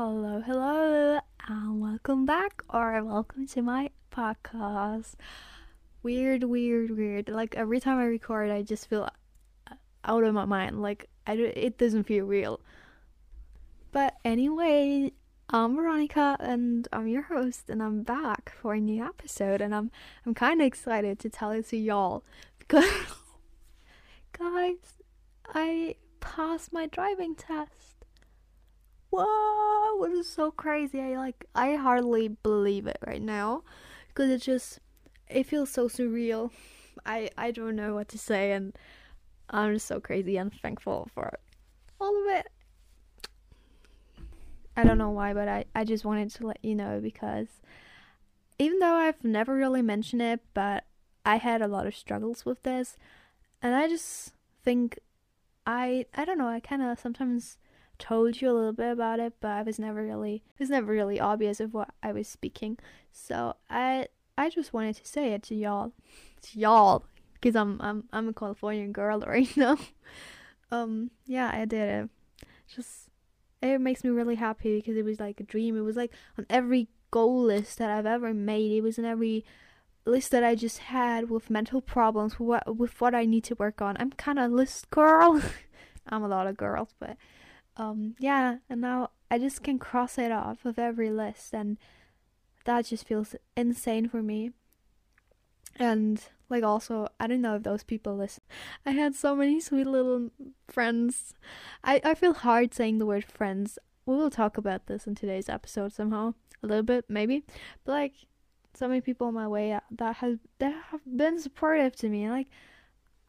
Hello, hello, and welcome back or welcome to my podcast. Weird, weird, weird. Like every time I record, I just feel out of my mind. Like I do, it doesn't feel real. But anyway, I'm Veronica, and I'm your host, and I'm back for a new episode, and I'm I'm kind of excited to tell it to y'all because, guys, I passed my driving test whoa, it was so crazy. I like I hardly believe it right now because it just it feels so surreal. I I don't know what to say and I'm just so crazy and thankful for all of it. I don't know why, but I, I just wanted to let you know because even though I've never really mentioned it, but I had a lot of struggles with this and I just think I I don't know, I kind of sometimes told you a little bit about it, but I was never really it was never really obvious of what I was speaking. So I I just wanted to say it to y'all, to y'all, because I'm I'm I'm a Californian girl right now. um, yeah, I did it. Just it makes me really happy because it was like a dream. It was like on every goal list that I've ever made. It was in every list that I just had with mental problems, with what with what I need to work on. I'm kind of list girl. I'm a lot of girls, but um yeah and now i just can cross it off of every list and that just feels insane for me. And like also i don't know if those people listen. I had so many sweet little friends. I i feel hard saying the word friends. We will talk about this in today's episode somehow a little bit maybe. But like so many people on my way that have that have been supportive to me. Like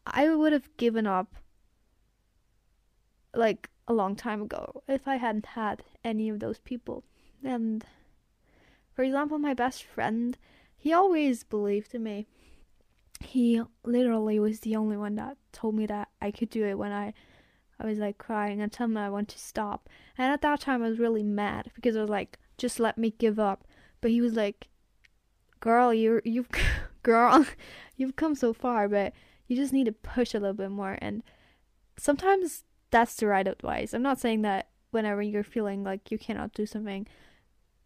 i would have given up like a long time ago if I hadn't had any of those people. And for example, my best friend, he always believed in me. He literally was the only one that told me that I could do it when I I was like crying and telling me I want to stop. And at that time I was really mad because I was like, just let me give up. But he was like, Girl, you you've girl, you've come so far, but you just need to push a little bit more and sometimes that's the right advice. I'm not saying that whenever you're feeling like you cannot do something,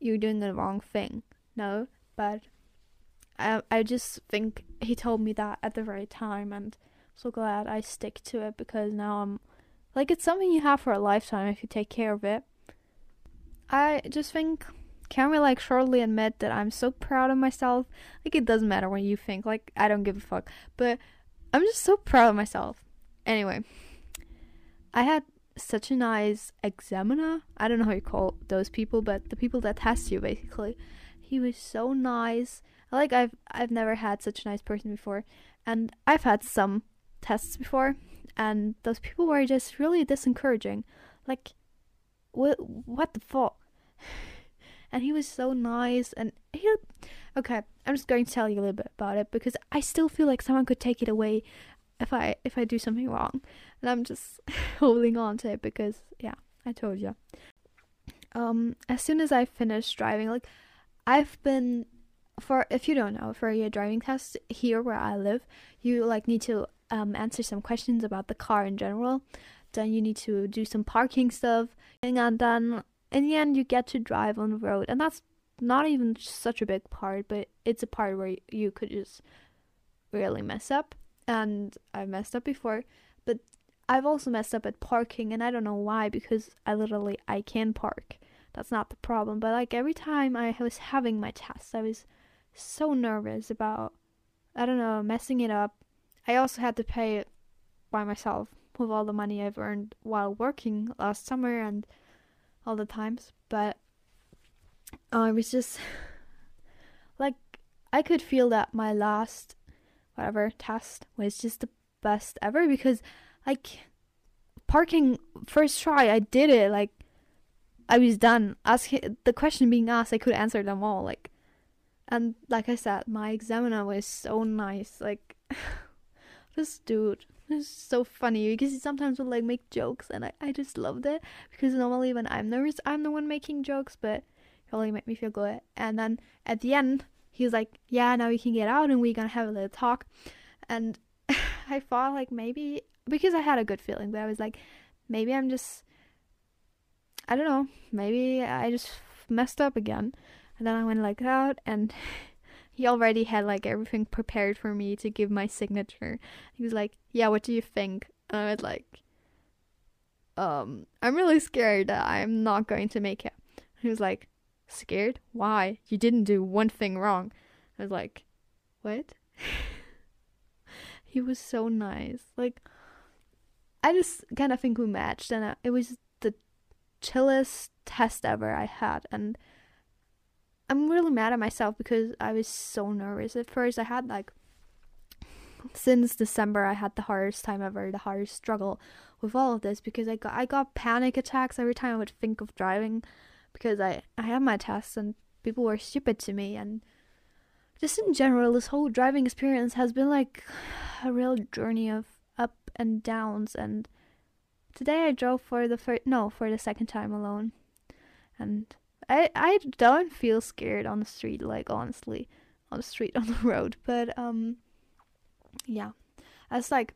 you're doing the wrong thing. No, but I I just think he told me that at the right time, and I'm so glad I stick to it because now I'm like it's something you have for a lifetime if you take care of it. I just think can we like shortly admit that I'm so proud of myself? Like it doesn't matter what you think. Like I don't give a fuck, but I'm just so proud of myself. Anyway, I had such a nice examiner. I don't know how you call those people, but the people that test you basically. He was so nice. Like I've I've never had such a nice person before, and I've had some tests before, and those people were just really disencouraging. Like, what what the fuck? And he was so nice, and he. Okay, I'm just going to tell you a little bit about it because I still feel like someone could take it away if I if I do something wrong, and I'm just holding on to it because yeah, I told you. Um, as soon as I finished driving, like I've been for if you don't know for your driving test here where I live, you like need to um answer some questions about the car in general. Then you need to do some parking stuff, and then in the end you get to drive on the road, and that's not even such a big part, but it's a part where you could just really mess up and I've messed up before, but I've also messed up at parking and I don't know why because I literally I can park. That's not the problem, but like every time I was having my test, I was so nervous about I don't know, messing it up. I also had to pay it by myself with all the money I've earned while working last summer and all the times, but uh, I was just like I could feel that my last whatever test was just the best ever because like parking first try I did it like I was done asking the question being asked I could answer them all like and like I said my examiner was so nice like this dude is so funny because he sometimes would like make jokes and I, I just loved it because normally when I'm nervous I'm the one making jokes but he really made me feel good and then at the end he was like, "Yeah, now you can get out and we're gonna have a little talk." And I thought like maybe because I had a good feeling, but I was like, maybe I'm just I don't know, maybe I just messed up again. And then I went like that, and he already had like everything prepared for me to give my signature. He was like, "Yeah, what do you think?" And I was like, "Um, I'm really scared that I'm not going to make it." He was like, "Scared? Why? You didn't do one thing wrong." I was like, "What?" he was so nice. Like, I just kind of think we matched, and uh, it was the chillest test ever I had, and I'm really mad at myself because I was so nervous at first. I had like since December I had the hardest time ever, the hardest struggle with all of this because I got I got panic attacks every time I would think of driving because I I had my tests and people were stupid to me and just in general this whole driving experience has been like a real journey of and downs and today I drove for the first no for the second time alone and I I don't feel scared on the street, like honestly, on the street on the road. But um, yeah, as like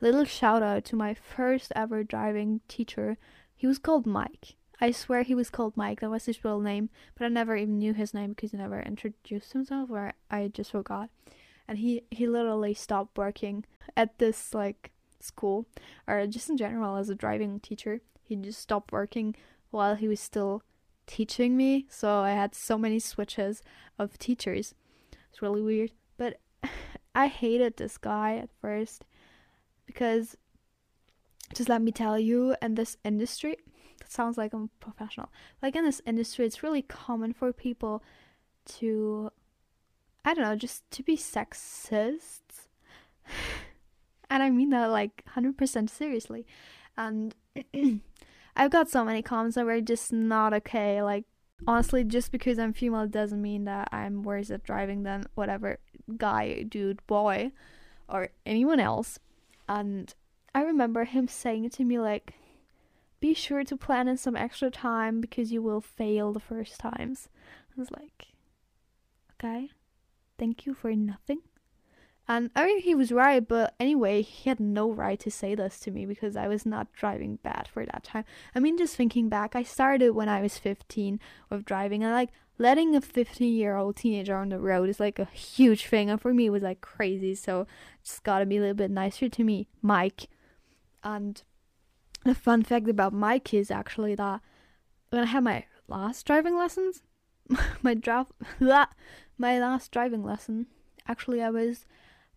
little shout out to my first ever driving teacher. He was called Mike. I swear he was called Mike. That was his real name, but I never even knew his name because he never introduced himself, or I just forgot. And he he literally stopped working at this like school, or just in general as a driving teacher. He just stopped working while he was still teaching me, so I had so many switches of teachers. It's really weird. But I hated this guy at first because just let me tell you, in this industry, that sounds like I'm professional. Like in this industry, it's really common for people to, I don't know, just to be sexist. and I mean that like 100% seriously. And I've got so many comments that were just not okay. Like, honestly, just because I'm female doesn't mean that I'm worse at driving than whatever guy, dude, boy, or anyone else. And I remember him saying to me, like, be sure to plan in some extra time because you will fail the first times. I was like, okay, thank you for nothing. And I mean, he was right, but anyway, he had no right to say this to me because I was not driving bad for that time. I mean, just thinking back, I started when I was 15 with driving, and like letting a 15 year old teenager on the road is like a huge thing, and for me, it was like crazy. So, just gotta be a little bit nicer to me, Mike. And the fun fact about Mike is actually that when I had my last driving lessons, my drive, my last driving lesson, actually, I was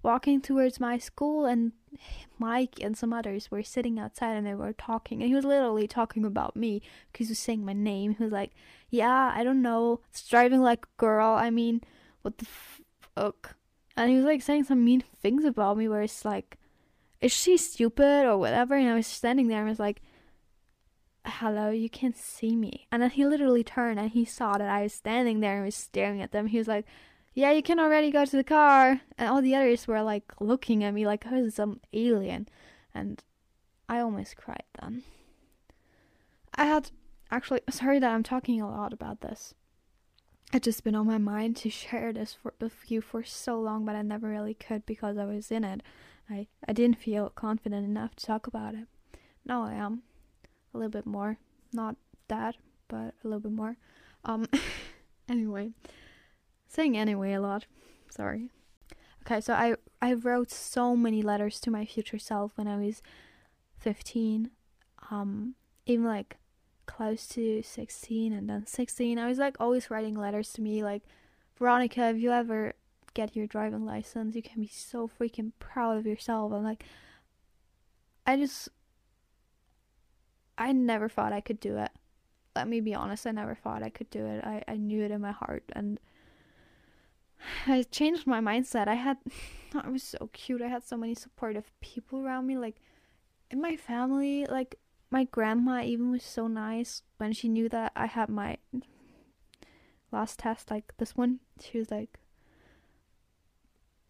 walking towards my school and Mike and some others were sitting outside and they were talking and he was literally talking about me because he was saying my name. He was like, "Yeah, I don't know, it's driving like a girl. I mean, what the fuck?" And he was like saying some mean things about me where it's like, "Is she stupid or whatever?" And I was standing there and I was like, "Hello, you can't see me." And then he literally turned and he saw that I was standing there and was staring at them. He was like, yeah, you can already go to the car. And all the others were like looking at me like oh, I was some alien. And I almost cried then. I had actually, sorry that I'm talking a lot about this. It's just been on my mind to share this for, with you for so long, but I never really could because I was in it. I, I didn't feel confident enough to talk about it. Now I am. A little bit more. Not that, but a little bit more. Um, anyway saying anyway a lot. Sorry. Okay, so I I wrote so many letters to my future self when I was 15. Um even like close to 16 and then 16. I was like always writing letters to me like Veronica, if you ever get your driving license, you can be so freaking proud of yourself. And like I just I never thought I could do it. Let me be honest, I never thought I could do it. I, I knew it in my heart and I changed my mindset. I had, I was so cute. I had so many supportive people around me. Like, in my family, like, my grandma even was so nice when she knew that I had my last test, like this one. She was like,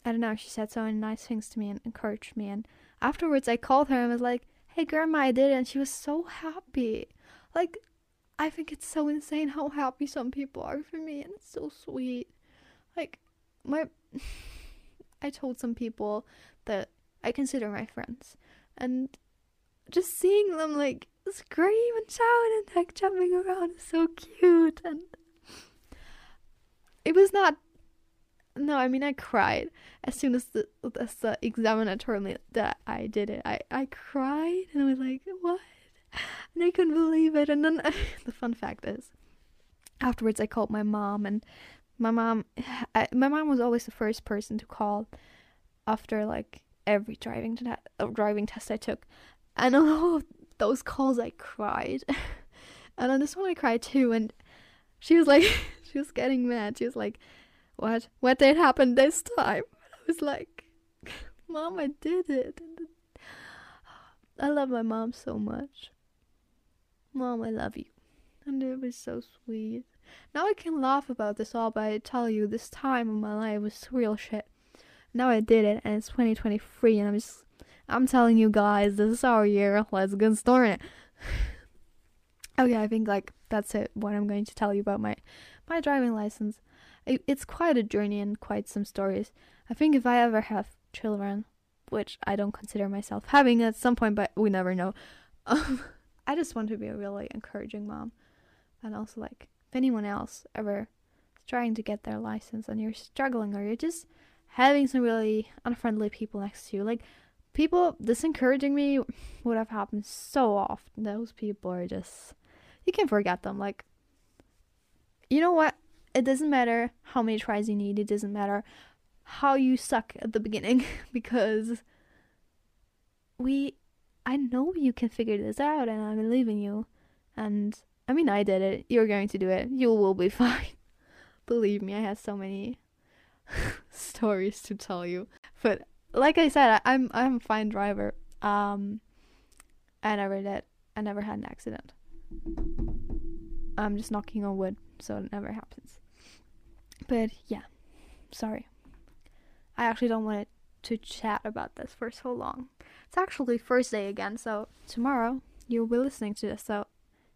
I don't know, she said so many nice things to me and encouraged me. And afterwards, I called her and was like, hey, grandma, I did it. And she was so happy. Like, I think it's so insane how happy some people are for me, and it's so sweet. Like, my. I told some people that I consider my friends, and just seeing them like scream and shout and like jumping around. is so cute and it was not no, I mean I cried as soon as the as the examiner told me that I did it. I I cried and I was like, what? And I couldn't believe it. And then the fun fact is, afterwards I called my mom and my mom, I, my mom was always the first person to call after like every driving te- uh, driving test I took, and all of those calls I cried, and on this one I cried too. And she was like, she was getting mad. She was like, "What? What did happen this time?" I was like, "Mom, I did it." I love my mom so much. Mom, I love you. And it was so sweet. Now I can laugh about this all, but I tell you, this time in my life was real shit. Now I did it, and it's 2023, and I'm just, I'm telling you guys, this is our year. Let's get started. okay, I think like that's it. What I'm going to tell you about my my driving license. It, it's quite a journey and quite some stories. I think if I ever have children, which I don't consider myself having at some point, but we never know. Um, I just want to be a really encouraging mom, and also like if anyone else ever is trying to get their license and you're struggling or you're just having some really unfriendly people next to you, like people disencouraging me would have happened so often. Those people are just you can forget them. Like you know what? It doesn't matter how many tries you need. It doesn't matter how you suck at the beginning because we I know you can figure this out and I believe in you. And I mean, I did it. You're going to do it. You will be fine. Believe me, I have so many stories to tell you. But like I said, I, am I'm a fine driver. Um, I never did. I never had an accident. I'm just knocking on wood, so it never happens. But yeah, sorry. I actually don't want to chat about this for so long. It's actually Thursday again, so tomorrow you'll be listening to this. So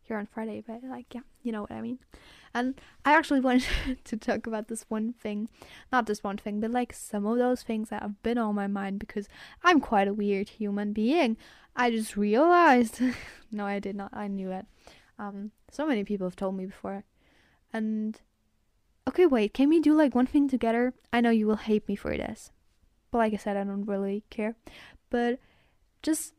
here on Friday, but like, yeah, you know what I mean. And I actually wanted to talk about this one thing, not this one thing, but like some of those things that have been on my mind because I'm quite a weird human being. I just realized, no, I did not. I knew it. Um, so many people have told me before, and okay, wait, can we do like one thing together? I know you will hate me for this, but like I said, I don't really care. But just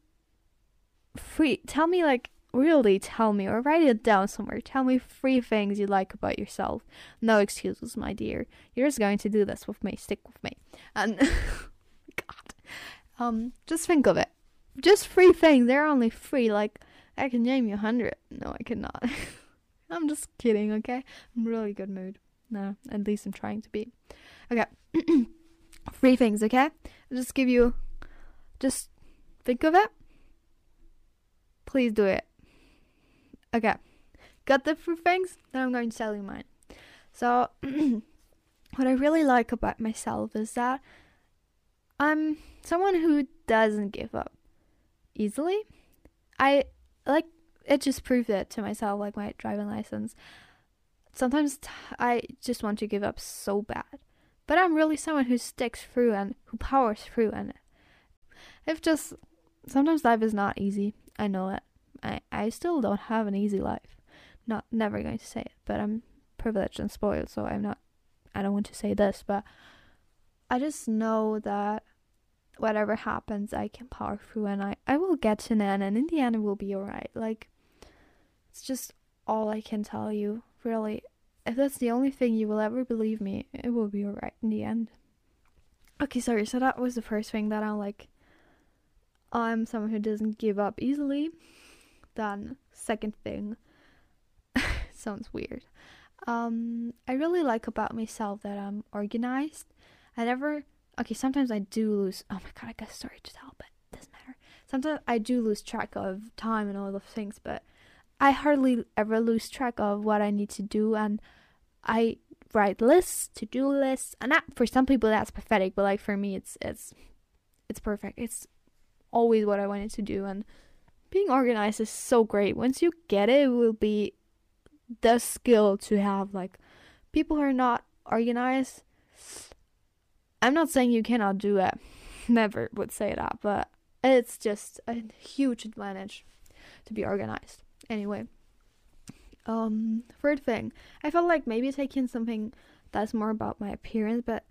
free, tell me like really tell me or write it down somewhere. Tell me three things you like about yourself. No excuses, my dear. You're just going to do this with me. Stick with me. And God, um, just think of it. Just three things. There are only three. Like I can name you a hundred. No, I cannot. I'm just kidding. Okay, I'm really good mood. No, at least I'm trying to be. Okay, three things. Okay, I'll just give you. Just think of it. Please do it. Okay, got the three things? Then I'm going to tell you mine. So, what I really like about myself is that I'm someone who doesn't give up easily. I like it just proved it to myself, like my driving license. Sometimes I just want to give up so bad, but I'm really someone who sticks through and who powers through. And if just sometimes life is not easy, I know it. I, I still don't have an easy life. Not never going to say it, but I'm privileged and spoiled, so I'm not I don't want to say this, but I just know that whatever happens I can power through and I, I will get to an end and in the end it will be alright. Like it's just all I can tell you, really. If that's the only thing you will ever believe me, it will be alright in the end. Okay, sorry, so that was the first thing that I'm like I'm someone who doesn't give up easily. Then, second thing, sounds weird. Um, I really like about myself that I'm organized. I never, okay, sometimes I do lose, oh my god, I got a story to tell, but it doesn't matter. Sometimes I do lose track of time and all those things, but I hardly ever lose track of what I need to do, and I write lists, to do lists, and that for some people that's pathetic, but like for me, it's it's it's perfect. It's always what I wanted to do, and being organized is so great. Once you get it, it will be the skill to have. Like, people who are not organized, I'm not saying you cannot do it. Never would say that, but it's just a huge advantage to be organized. Anyway, um, third thing, I felt like maybe taking something that's more about my appearance, but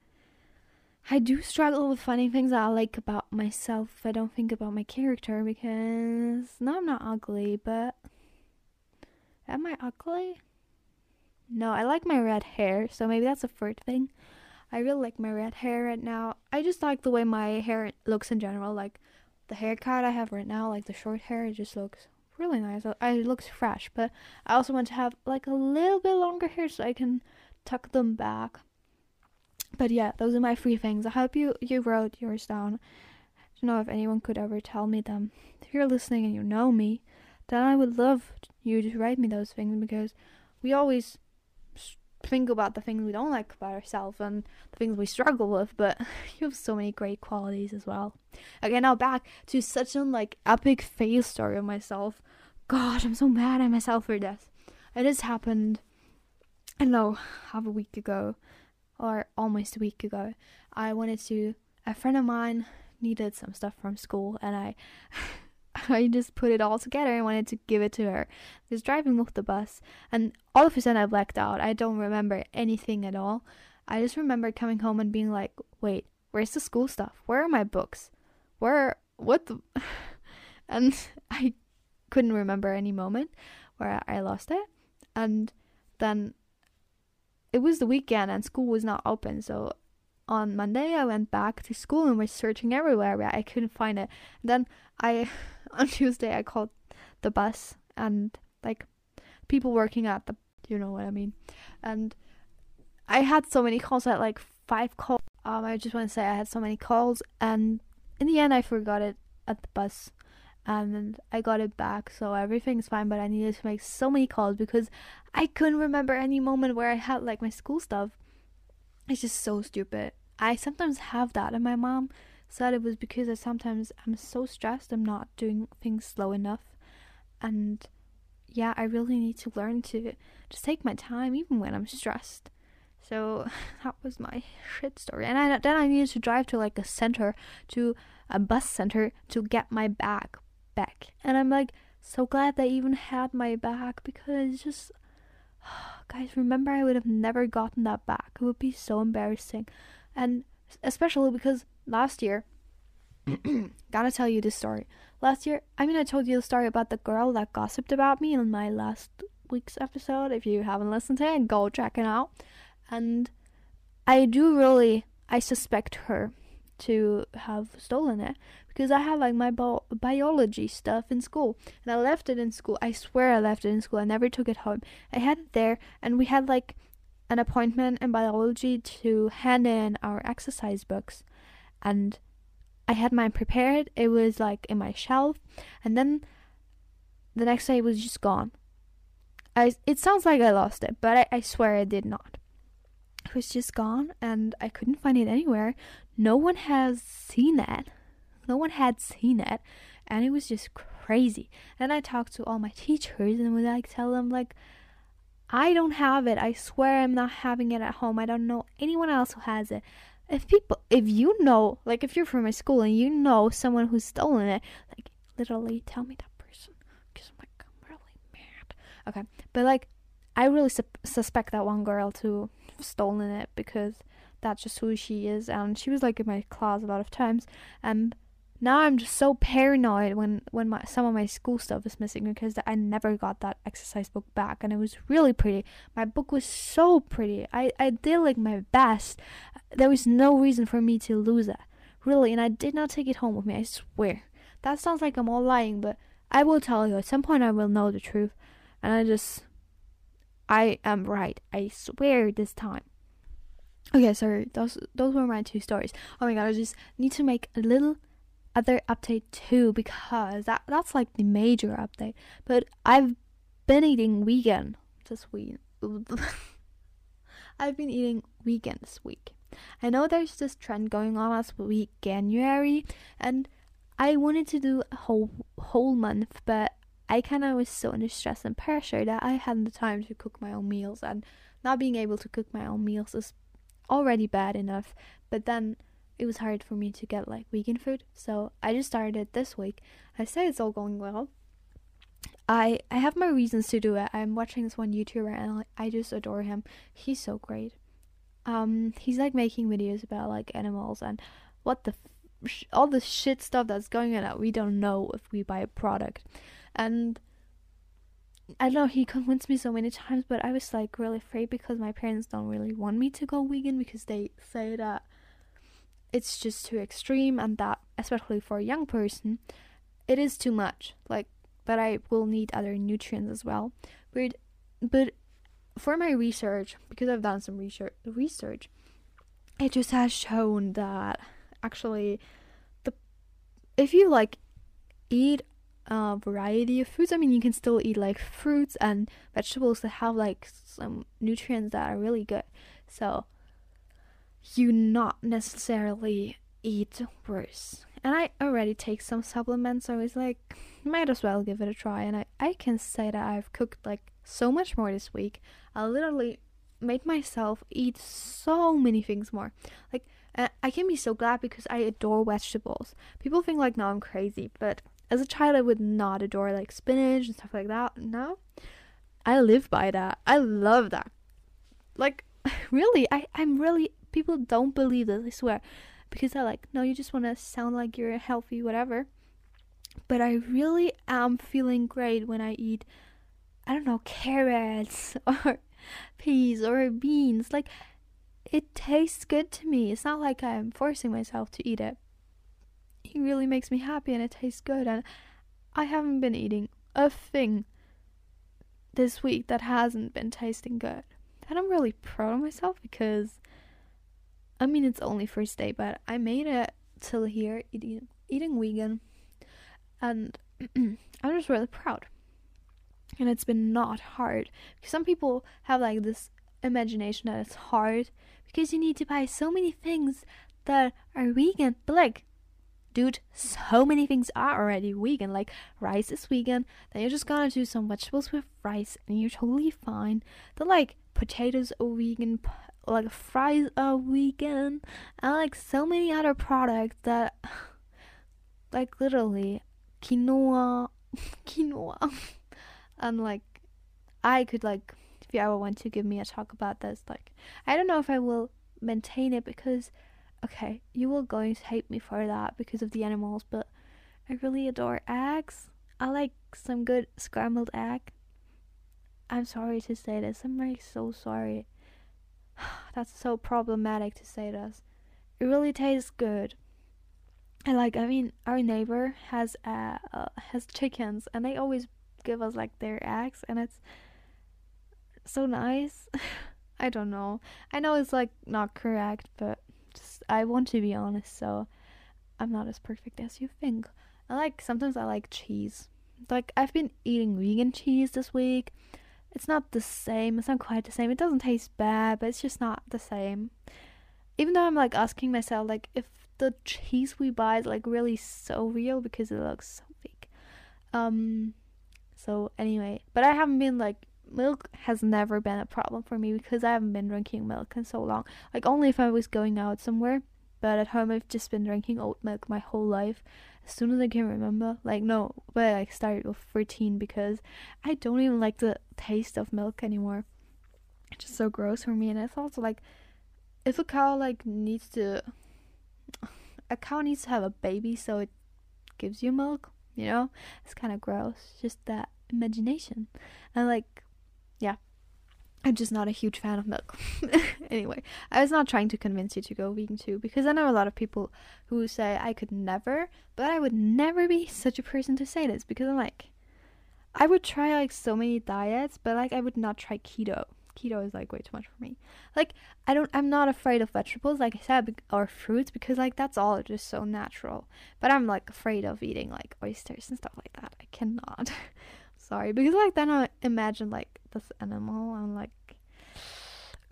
I do struggle with finding things that I like about myself. I don't think about my character because no, I'm not ugly, but am I ugly? No, I like my red hair, so maybe that's a third thing. I really like my red hair right now. I just like the way my hair looks in general. Like the haircut I have right now, like the short hair, it just looks really nice. It looks fresh, but I also want to have like a little bit longer hair so I can tuck them back. But yeah, those are my three things. I hope you you wrote yours down. I don't know if anyone could ever tell me them. If you're listening and you know me, then I would love you to write me those things because we always think about the things we don't like about ourselves and the things we struggle with, but you have so many great qualities as well. Okay, now back to such an like epic fail story of myself. God, I'm so mad at myself for this. It has happened I don't know, half a week ago or almost a week ago. I wanted to a friend of mine needed some stuff from school and I I just put it all together and wanted to give it to her. I was driving with the bus, and all of a sudden I blacked out. I don't remember anything at all. I just remember coming home and being like, "Wait, where's the school stuff? Where are my books? Where? What the?" and I couldn't remember any moment where I lost it. And then it was the weekend and school was not open, so on Monday I went back to school and was searching everywhere, but I couldn't find it. And then I on Tuesday I called the bus and like people working at the you know what I mean. And I had so many calls at like five calls. Um I just want to say I had so many calls and in the end I forgot it at the bus and I got it back so everything's fine but I needed to make so many calls because I couldn't remember any moment where I had like my school stuff. It's just so stupid. I sometimes have that and my mom said it was because I sometimes I'm so stressed I'm not doing things slow enough. And yeah I really need to learn to just take my time even when I'm stressed. So that was my shit story. And I, then I needed to drive to like a center to a bus center to get my bag back. And I'm like so glad they even had my bag because just guys remember I would have never gotten that back. It would be so embarrassing. And especially because last year, gotta tell you this story. Last year, I mean, I told you the story about the girl that gossiped about me in my last week's episode. If you haven't listened to it, go check it out. And I do really, I suspect her to have stolen it because I had like my bi- biology stuff in school and I left it in school. I swear I left it in school. I never took it home. I had it there and we had like an appointment in biology to hand in our exercise books and I had mine prepared. It was like in my shelf, and then the next day it was just gone. I it sounds like I lost it, but I, I swear I did not. It was just gone, and I couldn't find it anywhere. No one has seen it. No one had seen it, and it was just crazy. And I talked to all my teachers and would like tell them like. I don't have it. I swear I'm not having it at home. I don't know anyone else who has it if people if you know like if you're from my school and you know someone who's stolen it like literally tell me that person because i'm like i'm really mad. Okay but like i really su- suspect that one girl to stolen it because that's just who she is and she was like in my class a lot of times and now I'm just so paranoid when when my some of my school stuff is missing because I never got that exercise book back and it was really pretty. My book was so pretty. I I did like my best. There was no reason for me to lose it. Really, and I did not take it home with me. I swear. That sounds like I'm all lying, but I will tell you at some point I will know the truth. And I just I am right. I swear this time. Okay, sorry. Those those were my two stories. Oh my god, I just need to make a little other update too because that that's like the major update. But I've been eating vegan this week. I've been eating vegan this week. I know there's this trend going on as week January, and I wanted to do a whole whole month, but I kind of was so under stress and pressure that I hadn't the time to cook my own meals, and not being able to cook my own meals is already bad enough. But then it was hard for me to get like vegan food. So I just started it this week. I say it's all going well. I I have my reasons to do it. I'm watching this one YouTuber and I just adore him. He's so great. Um, he's like making videos about like animals and what the f- all the shit stuff that's going on that we don't know if we buy a product, and I don't know. He convinced me so many times, but I was like really afraid because my parents don't really want me to go vegan because they say that it's just too extreme and that especially for a young person, it is too much. Like but I will need other nutrients as well. But but for my research, because I've done some research research, it just has shown that actually the if you like eat a variety of foods, I mean you can still eat like fruits and vegetables that have like some nutrients that are really good. So you not necessarily eat worse. And I already take some supplements, so it's like might as well give it a try. And I, I can say that I've cooked like so much more this week. I literally made myself eat so many things more. Like, uh, I can be so glad because I adore vegetables. People think like, no, I'm crazy, but as a child, I would not adore like spinach and stuff like that. No, I live by that. I love that. Like, really, I, I'm really, people don't believe this, I swear. Because they're like, no, you just want to sound like you're healthy, whatever. But I really am feeling great when I eat, I don't know, carrots or peas or beans. Like, it tastes good to me. It's not like I'm forcing myself to eat it. It really makes me happy and it tastes good. And I haven't been eating a thing this week that hasn't been tasting good. And I'm really proud of myself because, I mean, it's only first day, but I made it till here eating eating vegan and I'm just really proud. And it's been not hard. Some people have like this imagination that it's hard because you need to buy so many things that are vegan. But like, dude, so many things are already vegan. Like rice is vegan. Then you're just gonna do some vegetables with rice, and you're totally fine. Then like potatoes are vegan. Like fries a weekend and like so many other products that, like literally, quinoa, quinoa, and like I could like if you ever want to give me a talk about this, like I don't know if I will maintain it because okay, you will going to hate me for that because of the animals, but I really adore eggs. I like some good scrambled egg. I'm sorry to say this. I'm really so sorry. That's so problematic to say this. It really tastes good. And like I mean, our neighbor has uh, uh, has chickens, and they always give us like their eggs, and it's so nice. I don't know. I know it's like not correct, but just I want to be honest, so I'm not as perfect as you think. I like sometimes I like cheese. Like I've been eating vegan cheese this week. It's not the same. It's not quite the same. It doesn't taste bad, but it's just not the same. Even though I'm like asking myself like if the cheese we buy is like really so real because it looks so fake. Um so anyway, but I haven't been like milk has never been a problem for me because I haven't been drinking milk in so long. Like only if I was going out somewhere, but at home I've just been drinking oat milk my whole life. As soon as I can remember, like no, but I started with 13 because I don't even like the taste of milk anymore. It's just so gross for me, and it's also like if a cow like needs to a cow needs to have a baby so it gives you milk, you know? It's kind of gross. Just that imagination. And like, yeah. I'm just not a huge fan of milk. anyway, I was not trying to convince you to go vegan too because I know a lot of people who say I could never, but I would never be such a person to say this because I'm like, I would try like so many diets, but like I would not try keto keto is like way too much for me. Like I don't I'm not afraid of vegetables like I said or fruits because like that's all just so natural. But I'm like afraid of eating like oysters and stuff like that. I cannot. Sorry because like then I imagine like this animal and like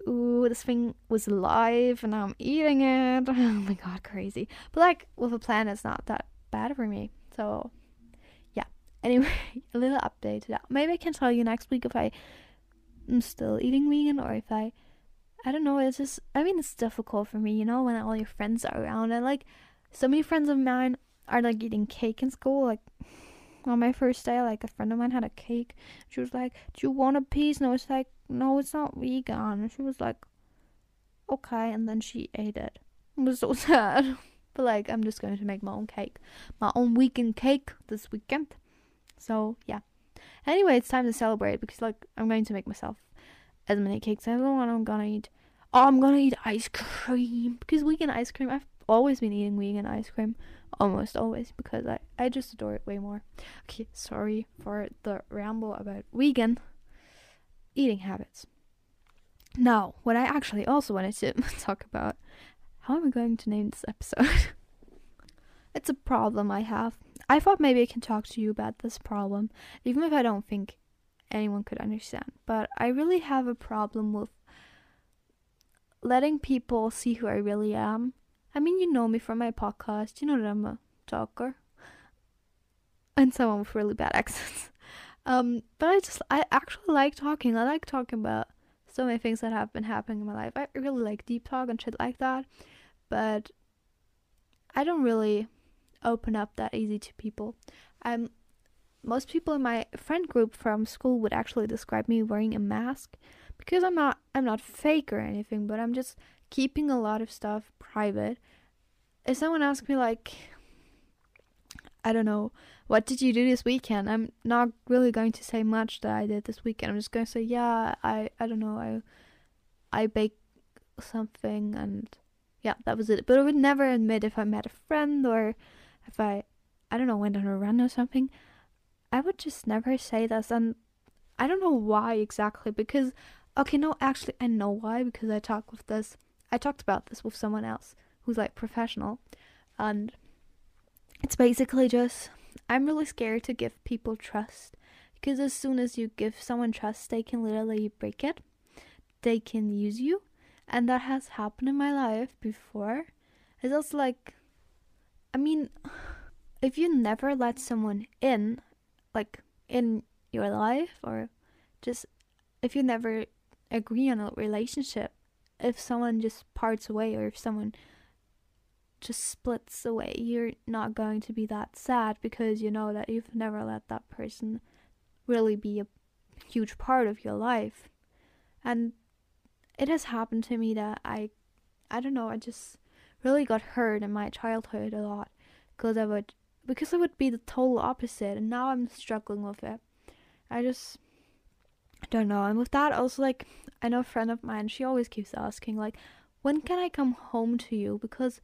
ooh this thing was alive and now I'm eating it. Oh my god, crazy. But like with a plan, it's not that bad for me. So yeah. Anyway, a little update to that. Maybe I can tell you next week if I I'm still eating vegan or if I I don't know, it's just I mean it's difficult for me, you know, when all your friends are around and like so many friends of mine are like eating cake in school, like on my first day, like a friend of mine had a cake. She was like, "Do you want a piece?" And I was like, "No, it's not vegan." And she was like, "Okay," and then she ate it. It was so sad. but like, I'm just going to make my own cake, my own weekend cake this weekend. So yeah. Anyway, it's time to celebrate because like I'm going to make myself as many cakes as I want. I'm gonna eat. Oh, I'm gonna eat ice cream because vegan ice cream. I've always been eating vegan ice cream, almost always because I I just adore it way more. Okay, sorry for the ramble about vegan eating habits. Now, what I actually also wanted to talk about, how am I going to name this episode? it's a problem I have. I thought maybe I can talk to you about this problem, even if I don't think anyone could understand. But I really have a problem with letting people see who I really am. I mean, you know me from my podcast. You know that I'm a talker and someone with really bad accents. Um, but I just, I actually like talking. I like talking about so many things that have been happening in my life. I really like deep talk and shit like that. But I don't really open up that easy to people. I'm most people in my friend group from school would actually describe me wearing a mask because I'm not I'm not fake or anything, but I'm just keeping a lot of stuff private. If someone asks me like I don't know, what did you do this weekend? I'm not really going to say much that I did this weekend. I'm just going to say, yeah, I I don't know, I I baked something and yeah, that was it. But I would never admit if I met a friend or if I I don't know, went on a run or something. I would just never say this, and I don't know why exactly. Because okay, no, actually, I know why. Because I talk with this, I talked about this with someone else who's like professional, and it's basically just I'm really scared to give people trust because as soon as you give someone trust, they can literally break it. They can use you, and that has happened in my life before. It's also like, I mean, if you never let someone in like in your life or just if you never agree on a relationship if someone just parts away or if someone just splits away you're not going to be that sad because you know that you've never let that person really be a huge part of your life. And it has happened to me that i i don't know i just really got hurt in my childhood a lot because i would because it would be the total opposite and now i'm struggling with it. I just I don't know and with that also like i know a friend of mine she always keeps asking like when can i come home to you? Because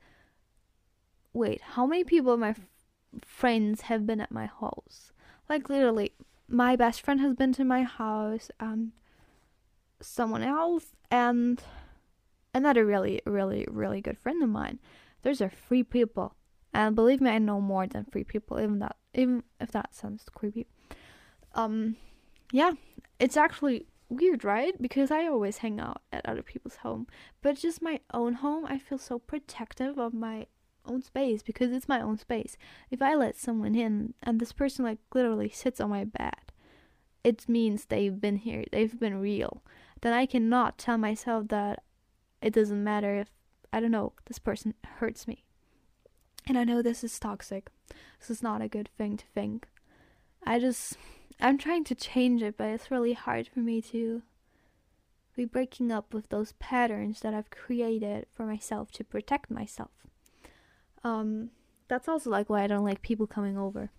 wait how many people my f- friends have been at my house like literally my best friend has been to my house and someone else and another really really really good friend of mine. Those are three people. And believe me, I know more than three people, even that even if that sounds creepy. Um yeah, it's actually weird, right? Because I always hang out at other people's home. But just my own home, I feel so protective of my own space because it's my own space. If I let someone in and this person like literally sits on my bed, it means they've been here, they've been real. Then I cannot tell myself that it doesn't matter if I don't know, this person hurts me. And I know this is toxic. This is not a good thing to think. I just I'm trying to change it, but it's really hard for me to be breaking up with those patterns that I've created for myself to protect myself. Um that's also like why I don't like people coming over.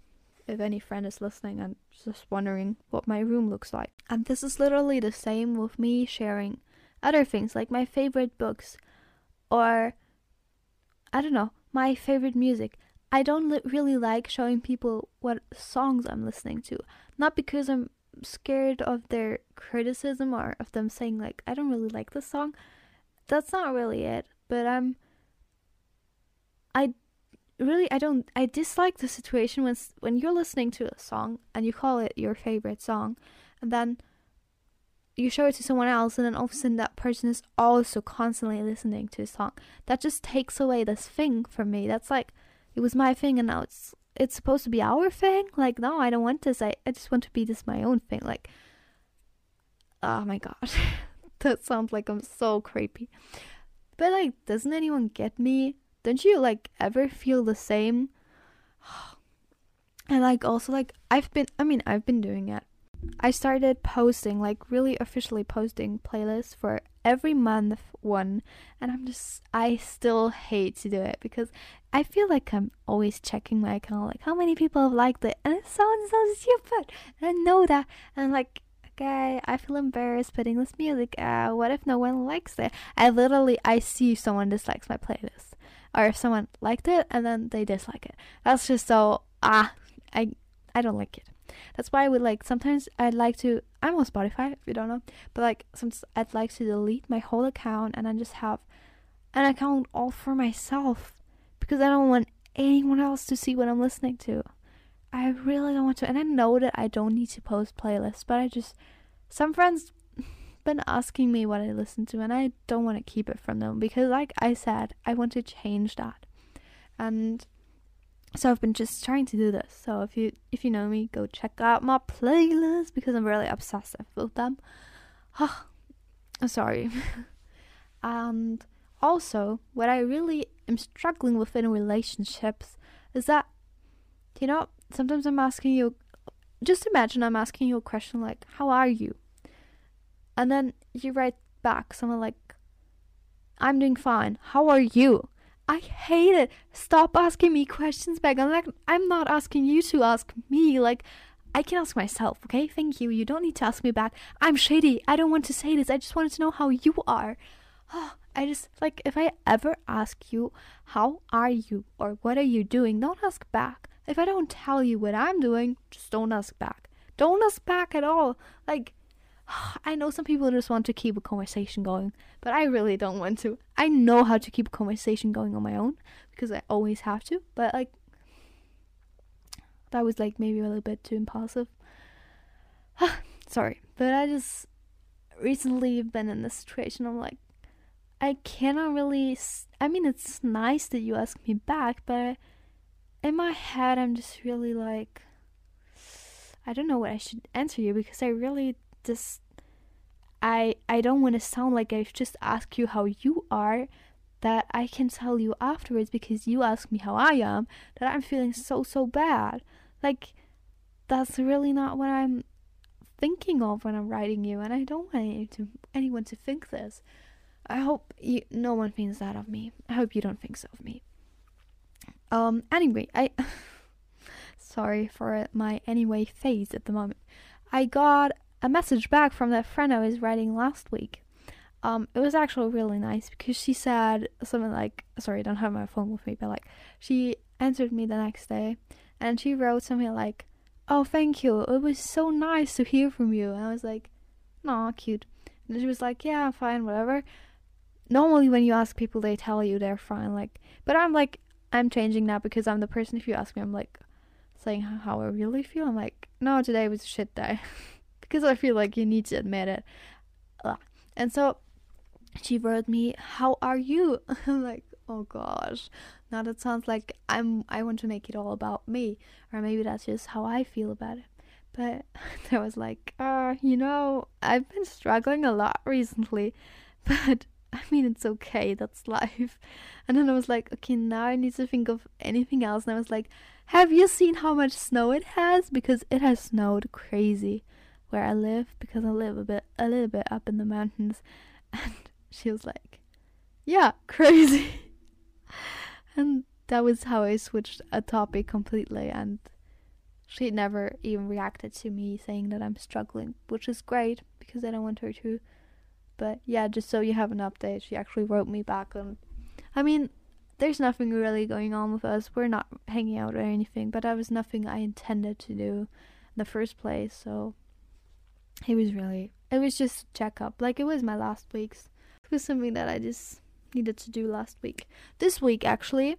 If any friend is listening and just wondering what my room looks like. And this is literally the same with me sharing other things like my favorite books or I don't know, my favorite music. I don't li- really like showing people what songs I'm listening to. Not because I'm scared of their criticism or of them saying like I don't really like this song. That's not really it. But I'm I really I don't I dislike the situation when when you're listening to a song and you call it your favorite song and then you show it to someone else and then all of a sudden that person is also constantly listening to a song that just takes away this thing from me that's like it was my thing and now it's it's supposed to be our thing? Like no i don't want this. I, I just want to be this my own thing. Like oh my god. That sounds like i'm so creepy. But like doesn't anyone get me? Don't you like ever feel the same? And like also like I've been I mean I've been doing it. I started posting like really officially posting playlists for every month one and I'm just I still hate to do it because I feel like I'm always checking my account like how many people have liked it and it sounds so stupid. And I know that and like okay, I feel embarrassed putting this music out. What if no one likes it? I literally I see someone dislikes my playlist. Or if someone liked it and then they dislike it. That's just so ah I I don't like it. That's why I would like sometimes I'd like to I'm on Spotify if you don't know, but like sometimes I'd like to delete my whole account and then just have an account all for myself because I don't want anyone else to see what I'm listening to. I really don't want to, and I know that I don't need to post playlists, but I just some friends been asking me what I listen to, and I don't want to keep it from them because, like I said, I want to change that, and so I've been just trying to do this. So if you if you know me, go check out my playlist because I'm really obsessive with them. I'm sorry. and also, what I really am struggling with in relationships is that you know sometimes I'm asking you. Just imagine I'm asking you a question like, "How are you?" And then you write back something like, "I'm doing fine. How are you?" I hate it. Stop asking me questions back. I'm like, I'm not asking you to ask me. Like, I can ask myself, okay? Thank you. You don't need to ask me back. I'm shady. I don't want to say this. I just wanted to know how you are. Oh, I just, like, if I ever ask you, how are you? Or what are you doing? Don't ask back. If I don't tell you what I'm doing, just don't ask back. Don't ask back at all. Like, I know some people just want to keep a conversation going, but I really don't want to. I know how to keep a conversation going on my own because I always have to, but like that was like maybe a little bit too impulsive. Sorry, but I just recently been in this situation. I'm like, I cannot really. I mean, it's nice that you ask me back, but in my head, I'm just really like, I don't know what I should answer you because I really just I I don't want to sound like I've just asked you how you are that I can tell you afterwards because you ask me how I am that I'm feeling so so bad. Like that's really not what I'm thinking of when I'm writing you and I don't want anyone to, anyone to think this. I hope you, no one thinks that of me. I hope you don't think so of me. Um anyway, I sorry for my anyway phase at the moment. I got a message back from that friend I was writing last week. Um, it was actually really nice because she said something like, sorry, I don't have my phone with me, but like, she answered me the next day and she wrote something like, Oh, thank you. It was so nice to hear from you. And I was like, Aw, cute. And she was like, Yeah, fine, whatever. Normally, when you ask people, they tell you they're fine. Like, but I'm like, I'm changing now because I'm the person. If you ask me, I'm like saying how I really feel. I'm like, no, today was a shit day. because I feel like you need to admit it. And so she wrote me, "How are you?" I'm like, "Oh gosh." Now that sounds like I'm I want to make it all about me or maybe that's just how I feel about it. But I was like, "Uh, you know, I've been struggling a lot recently, but I mean, it's okay. That's life. And then I was like, okay, now I need to think of anything else. And I was like, have you seen how much snow it has? Because it has snowed crazy where I live because I live a bit a little bit up in the mountains. And she was like yeah crazy. And that was how I switched a topic completely. And she never even reacted to me saying that I'm struggling which is great because I don't want her to. But yeah just so you have an update she actually wrote me back and I mean there's nothing really going on with us. We're not hanging out or anything but that was nothing I intended to do in the first place. So it was really it was just checkup. Like it was my last week's. It was something that i just needed to do last week. This week actually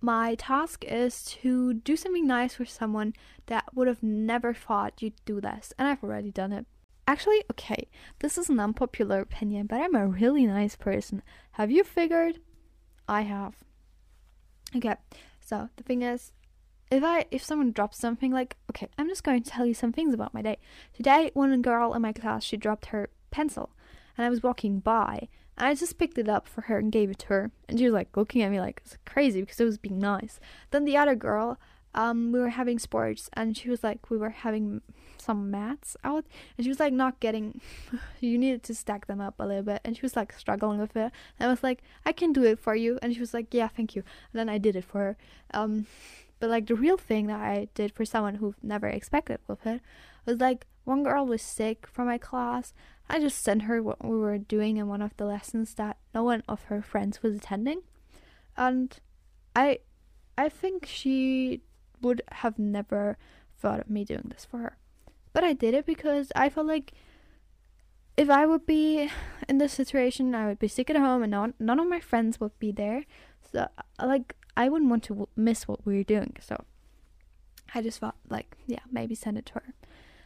my task is to do something nice for someone that would have never thought you'd do this and i've already done it. Actually okay this is an unpopular opinion but i'm a really nice person. Have you figured? I have. Okay so the thing is if I if someone drops something like okay, I'm just going to tell you some things about my day. Today, one girl in my class she dropped her pencil, and I was walking by, and I just picked it up for her and gave it to her, and she was like looking at me like it's crazy because it was being nice. Then the other girl, um, we were having sports, and she was like, we were having some mats out, and she was like, not getting, you needed to stack them up a little bit, and she was like struggling with it. And I was like, I can do it for you, and she was like, yeah, thank you. And then I did it for her. Um, but like the real thing that I did for someone who never expected with it was like one girl was sick from my class. I just sent her what we were doing in one of the lessons that no one of her friends was attending, and I, I think she would have never thought of me doing this for her. But I did it because I felt like if I would be in this situation, I would be sick at home and none, none of my friends would be there. So, like, I wouldn't want to w- miss what we were doing. So, I just thought, like, yeah, maybe send it to her.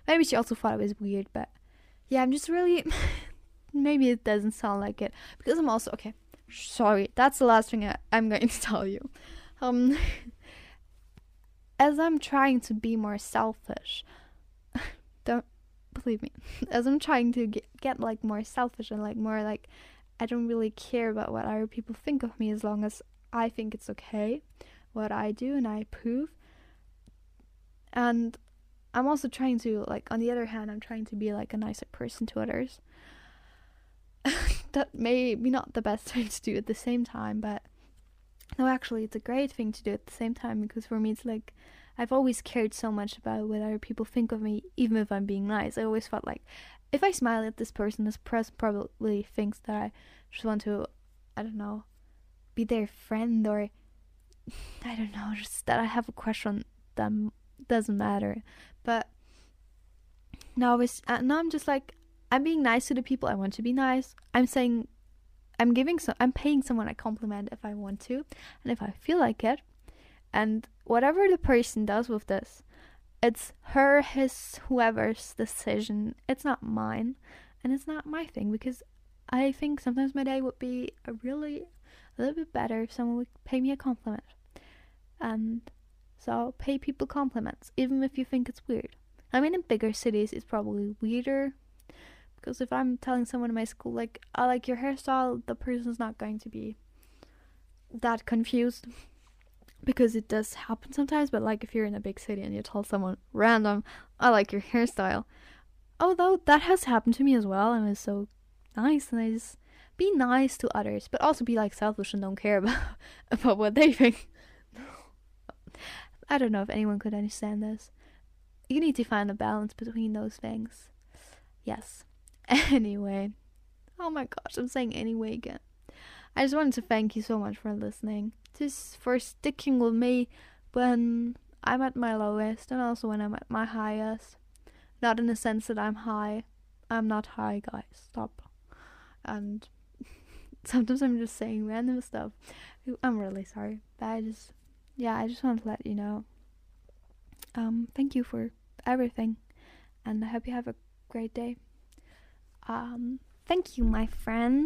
Maybe she also thought it was weird, but yeah, I'm just really. maybe it doesn't sound like it because I'm also okay. Sorry, that's the last thing I, I'm going to tell you. Um, as I'm trying to be more selfish, don't believe me. As I'm trying to get, get like more selfish and like more like I don't really care about what other people think of me as long as I think it's okay what I do and I approve. And I'm also trying to like on the other hand I'm trying to be like a nicer person to others. that may be not the best thing to do at the same time, but no, actually, it's a great thing to do at the same time because for me, it's like I've always cared so much about what other people think of me, even if I'm being nice. I always felt like if I smile at this person, this person probably thinks that I just want to, I don't know, be their friend or I don't know, just that I have a crush on them. Doesn't matter. But now, it's, uh, now I'm just like, I'm being nice to the people I want to be nice. I'm saying I'm giving some I'm paying someone a compliment if I want to and if I feel like it. And whatever the person does with this, it's her, his, whoever's decision. It's not mine. And it's not my thing because I think sometimes my day would be a really a little bit better if someone would pay me a compliment. And so pay people compliments, even if you think it's weird. I mean in bigger cities it's probably weirder because if I'm telling someone in my school, like, I like your hairstyle, the person's not going to be that confused. Because it does happen sometimes, but like if you're in a big city and you tell someone random, I like your hairstyle. Although that has happened to me as well, and it's so nice, and I just be nice to others, but also be like selfish and don't care about about what they think. I don't know if anyone could understand this. You need to find a balance between those things. Yes. Anyway, oh my gosh, I'm saying anyway again. I just wanted to thank you so much for listening, just for sticking with me when I'm at my lowest and also when I'm at my highest. Not in the sense that I'm high. I'm not high, guys. Stop. And sometimes I'm just saying random stuff. I'm really sorry. But I just, yeah, I just want to let you know. Um, thank you for everything. And I hope you have a great day. Um, thank you, my friend.